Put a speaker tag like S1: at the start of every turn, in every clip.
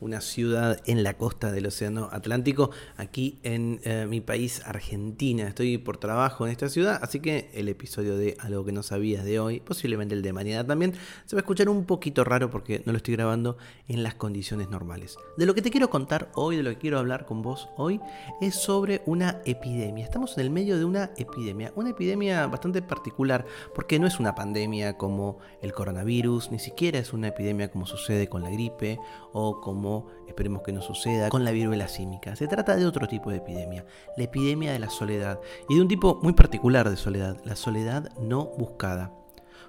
S1: una ciudad en la costa del Océano Atlántico, aquí en eh, mi país, Argentina. Estoy por trabajo en esta ciudad, así que el episodio de Algo que no sabías de hoy, posiblemente el de mañana también, se va a escuchar un poquito raro porque no lo estoy grabando en las condiciones normales. De lo que te quiero contar hoy, de lo que quiero hablar con vos hoy, es sobre una epidemia. Estamos en el medio de una epidemia, una epidemia bastante particular, porque no es una pandemia como el coronavirus, ni siquiera es una epidemia como sucede con la gripe o como esperemos que no suceda, con la viruela símica. Se trata de otro tipo de epidemia, la epidemia de la soledad, y de un tipo muy particular de soledad, la soledad no buscada.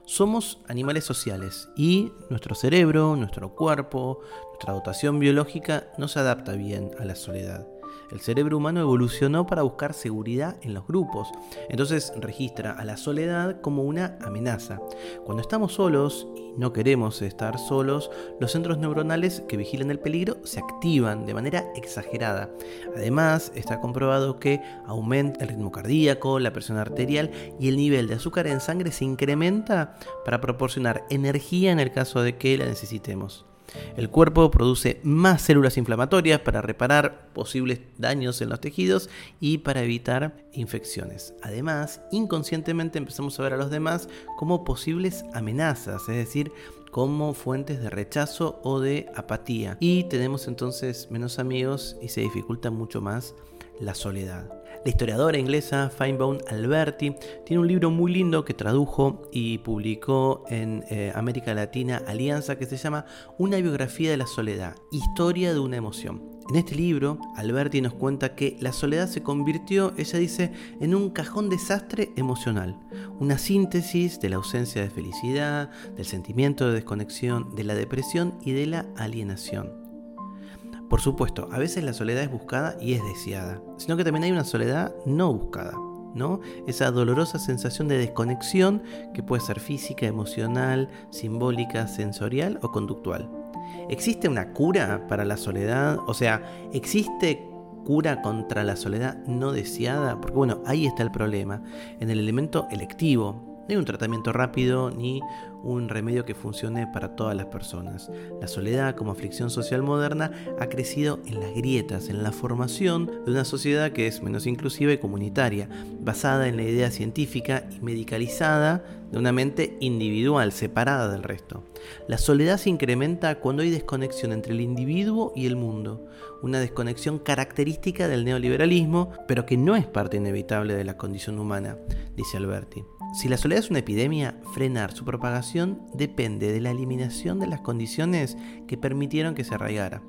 S1: Somos animales sociales y nuestro cerebro, nuestro cuerpo, nuestra dotación biológica no se adapta bien a la soledad. El cerebro humano evolucionó para buscar seguridad en los grupos, entonces registra a la soledad como una amenaza. Cuando estamos solos y no queremos estar solos, los centros neuronales que vigilan el peligro se activan de manera exagerada. Además, está comprobado que aumenta el ritmo cardíaco, la presión arterial y el nivel de azúcar en sangre se incrementa para proporcionar energía en el caso de que la necesitemos. El cuerpo produce más células inflamatorias para reparar posibles daños en los tejidos y para evitar infecciones. Además, inconscientemente empezamos a ver a los demás como posibles amenazas, es decir, como fuentes de rechazo o de apatía. Y tenemos entonces menos amigos y se dificulta mucho más la soledad. La historiadora inglesa Finebone Alberti tiene un libro muy lindo que tradujo y publicó en eh, América Latina Alianza que se llama Una biografía de la soledad, historia de una emoción. En este libro, Alberti nos cuenta que la soledad se convirtió, ella dice, en un cajón desastre emocional, una síntesis de la ausencia de felicidad, del sentimiento de desconexión, de la depresión y de la alienación. Por supuesto, a veces la soledad es buscada y es deseada, sino que también hay una soledad no buscada. ¿no? Esa dolorosa sensación de desconexión que puede ser física, emocional, simbólica, sensorial o conductual. ¿Existe una cura para la soledad? O sea, ¿existe cura contra la soledad no deseada? Porque bueno, ahí está el problema, en el elemento electivo. No hay un tratamiento rápido ni un remedio que funcione para todas las personas. La soledad como aflicción social moderna ha crecido en las grietas, en la formación de una sociedad que es menos inclusiva y comunitaria, basada en la idea científica y medicalizada de una mente individual, separada del resto. La soledad se incrementa cuando hay desconexión entre el individuo y el mundo, una desconexión característica del neoliberalismo, pero que no es parte inevitable de la condición humana, dice Alberti. Si la soledad es una epidemia, frenar su propagación depende de la eliminación de las condiciones que permitieron que se arraigara.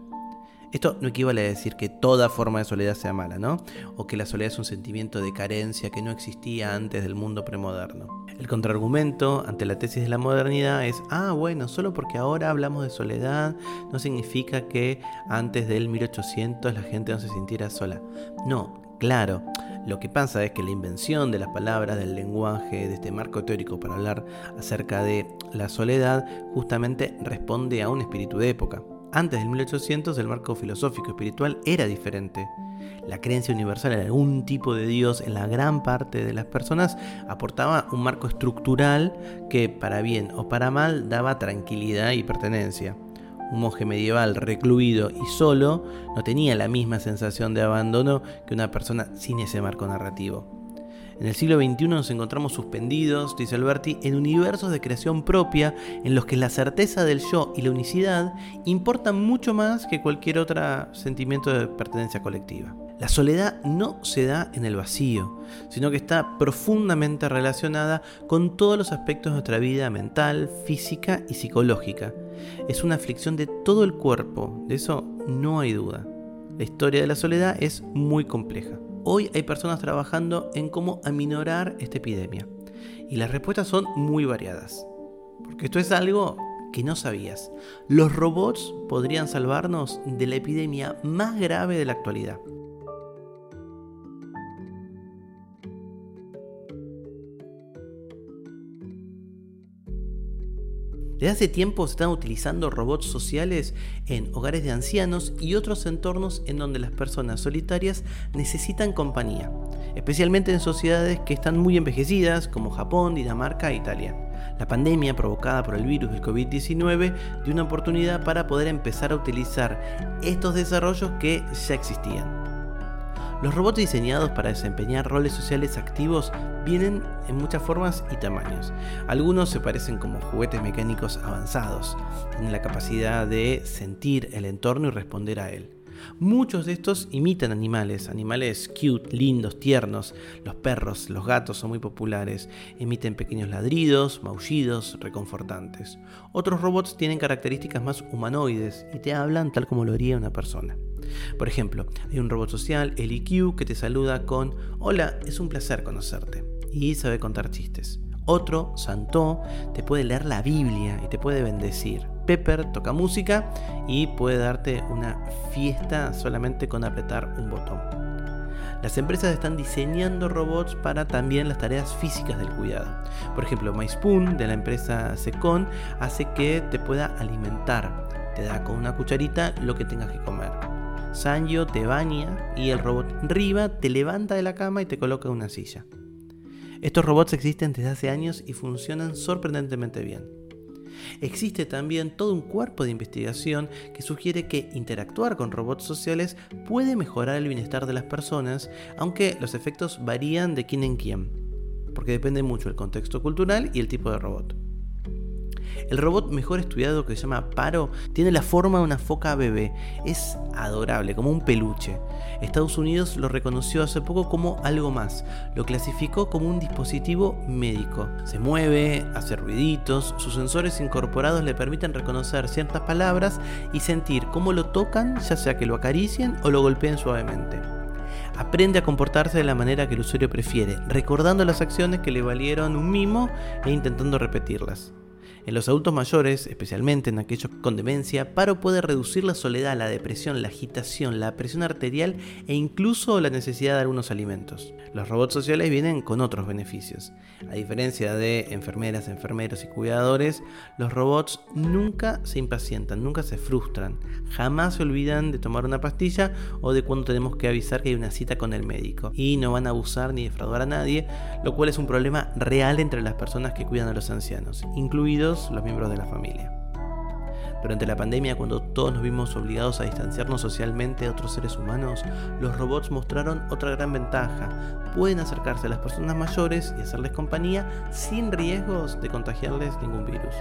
S1: Esto no equivale a decir que toda forma de soledad sea mala, ¿no? O que la soledad es un sentimiento de carencia que no existía antes del mundo premoderno. El contraargumento ante la tesis de la modernidad es, ah, bueno, solo porque ahora hablamos de soledad no significa que antes del 1800 la gente no se sintiera sola. No, claro. Lo que pasa es que la invención de las palabras, del lenguaje, de este marco teórico para hablar acerca de la soledad, justamente responde a un espíritu de época. Antes del 1800 el marco filosófico espiritual era diferente. La creencia universal en algún tipo de Dios en la gran parte de las personas aportaba un marco estructural que para bien o para mal daba tranquilidad y pertenencia un monje medieval recluido y solo no tenía la misma sensación de abandono que una persona sin ese marco narrativo. En el siglo XXI nos encontramos suspendidos, dice Alberti, en universos de creación propia en los que la certeza del yo y la unicidad importan mucho más que cualquier otro sentimiento de pertenencia colectiva. La soledad no se da en el vacío, sino que está profundamente relacionada con todos los aspectos de nuestra vida mental, física y psicológica. Es una aflicción de todo el cuerpo, de eso no hay duda. La historia de la soledad es muy compleja. Hoy hay personas trabajando en cómo aminorar esta epidemia. Y las respuestas son muy variadas. Porque esto es algo que no sabías. Los robots podrían salvarnos de la epidemia más grave de la actualidad. Desde hace tiempo se están utilizando robots sociales en hogares de ancianos y otros entornos en donde las personas solitarias necesitan compañía, especialmente en sociedades que están muy envejecidas como Japón, Dinamarca e Italia. La pandemia provocada por el virus del COVID-19 dio una oportunidad para poder empezar a utilizar estos desarrollos que ya existían. Los robots diseñados para desempeñar roles sociales activos vienen en muchas formas y tamaños. Algunos se parecen como juguetes mecánicos avanzados, tienen la capacidad de sentir el entorno y responder a él. Muchos de estos imitan animales, animales cute, lindos, tiernos. Los perros, los gatos son muy populares, emiten pequeños ladridos, maullidos, reconfortantes. Otros robots tienen características más humanoides y te hablan tal como lo haría una persona. Por ejemplo, hay un robot social, el que te saluda con Hola, es un placer conocerte. Y sabe contar chistes. Otro, Santo, te puede leer la Biblia y te puede bendecir. Pepper toca música y puede darte una fiesta solamente con apretar un botón. Las empresas están diseñando robots para también las tareas físicas del cuidado. Por ejemplo, MySpoon de la empresa Secon hace que te pueda alimentar. Te da con una cucharita lo que tengas que comer. Sanyo te baña y el robot Riva te levanta de la cama y te coloca una silla. Estos robots existen desde hace años y funcionan sorprendentemente bien. Existe también todo un cuerpo de investigación que sugiere que interactuar con robots sociales puede mejorar el bienestar de las personas, aunque los efectos varían de quién en quién, porque depende mucho del contexto cultural y el tipo de robot. El robot mejor estudiado que se llama Paro tiene la forma de una foca bebé. Es adorable, como un peluche. Estados Unidos lo reconoció hace poco como algo más. Lo clasificó como un dispositivo médico. Se mueve, hace ruiditos, sus sensores incorporados le permiten reconocer ciertas palabras y sentir cómo lo tocan, ya sea que lo acaricien o lo golpeen suavemente aprende a comportarse de la manera que el usuario prefiere, recordando las acciones que le valieron un mimo e intentando repetirlas. En los adultos mayores, especialmente en aquellos con demencia, Paro puede reducir la soledad, la depresión, la agitación, la presión arterial e incluso la necesidad de algunos alimentos. Los robots sociales vienen con otros beneficios. A diferencia de enfermeras, enfermeros y cuidadores, los robots nunca se impacientan, nunca se frustran, jamás se olvidan de tomar una pastilla o de cuando tenemos que avisar que hay una cita con el médico. Y no van a abusar ni defraudar a nadie, lo cual es un problema real entre las personas que cuidan a los ancianos, incluidos los miembros de la familia. Durante la pandemia, cuando todos nos vimos obligados a distanciarnos socialmente de otros seres humanos, los robots mostraron otra gran ventaja. Pueden acercarse a las personas mayores y hacerles compañía sin riesgos de contagiarles ningún virus.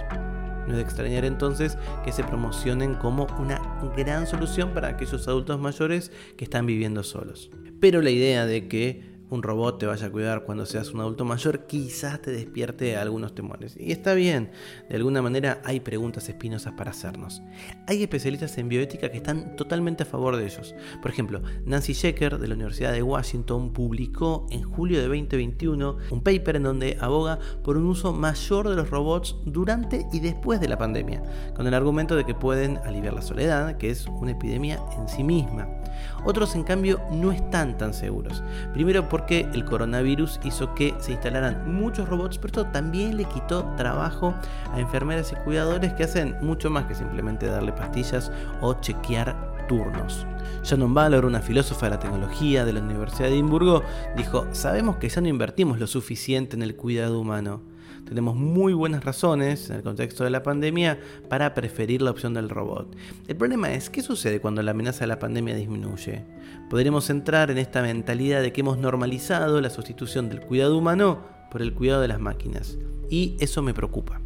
S1: No es de extrañar entonces que se promocionen como una gran solución para aquellos adultos mayores que están viviendo solos. Pero la idea de que un robot te vaya a cuidar cuando seas un adulto mayor, quizás te despierte algunos temores. Y está bien, de alguna manera hay preguntas espinosas para hacernos. Hay especialistas en bioética que están totalmente a favor de ellos. Por ejemplo, Nancy Shecker de la Universidad de Washington publicó en julio de 2021 un paper en donde aboga por un uso mayor de los robots durante y después de la pandemia, con el argumento de que pueden aliviar la soledad, que es una epidemia en sí misma. Otros, en cambio, no están tan seguros. Primero porque el coronavirus hizo que se instalaran muchos robots, pero esto también le quitó trabajo a enfermeras y cuidadores que hacen mucho más que simplemente darle pastillas o chequear turnos. Shannon Ballor, una filósofa de la tecnología de la Universidad de Edimburgo, dijo, sabemos que ya no invertimos lo suficiente en el cuidado humano tenemos muy buenas razones en el contexto de la pandemia para preferir la opción del robot. El problema es, ¿qué sucede cuando la amenaza de la pandemia disminuye? Podremos entrar en esta mentalidad de que hemos normalizado la sustitución del cuidado humano por el cuidado de las máquinas. Y eso me preocupa.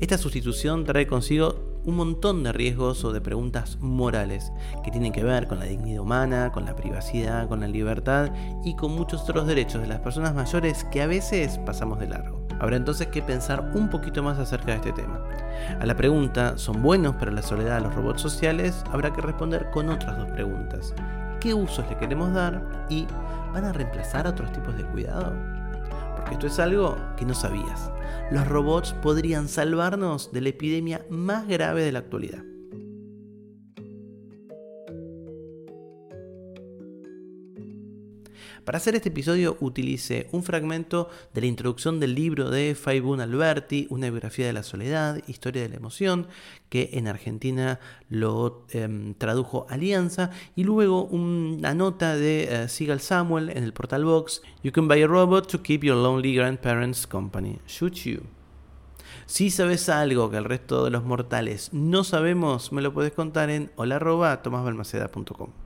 S1: Esta sustitución trae consigo un montón de riesgos o de preguntas morales que tienen que ver con la dignidad humana, con la privacidad, con la libertad y con muchos otros derechos de las personas mayores que a veces pasamos de largo. Habrá entonces que pensar un poquito más acerca de este tema. A la pregunta, ¿son buenos para la soledad los robots sociales? Habrá que responder con otras dos preguntas. ¿Qué usos le queremos dar? ¿Y van a reemplazar a otros tipos de cuidado? Esto es algo que no sabías. Los robots podrían salvarnos de la epidemia más grave de la actualidad. Para hacer este episodio utilicé un fragmento de la introducción del libro de Faibun Alberti, Una biografía de la soledad, Historia de la emoción, que en Argentina lo em, tradujo Alianza, y luego una nota de uh, Sigal Samuel en el portal Vox, You can buy a robot to keep your lonely grandparents company. Shoot you. Si sabes algo que el resto de los mortales no sabemos, me lo puedes contar en hola.tomasbalmaceda.com.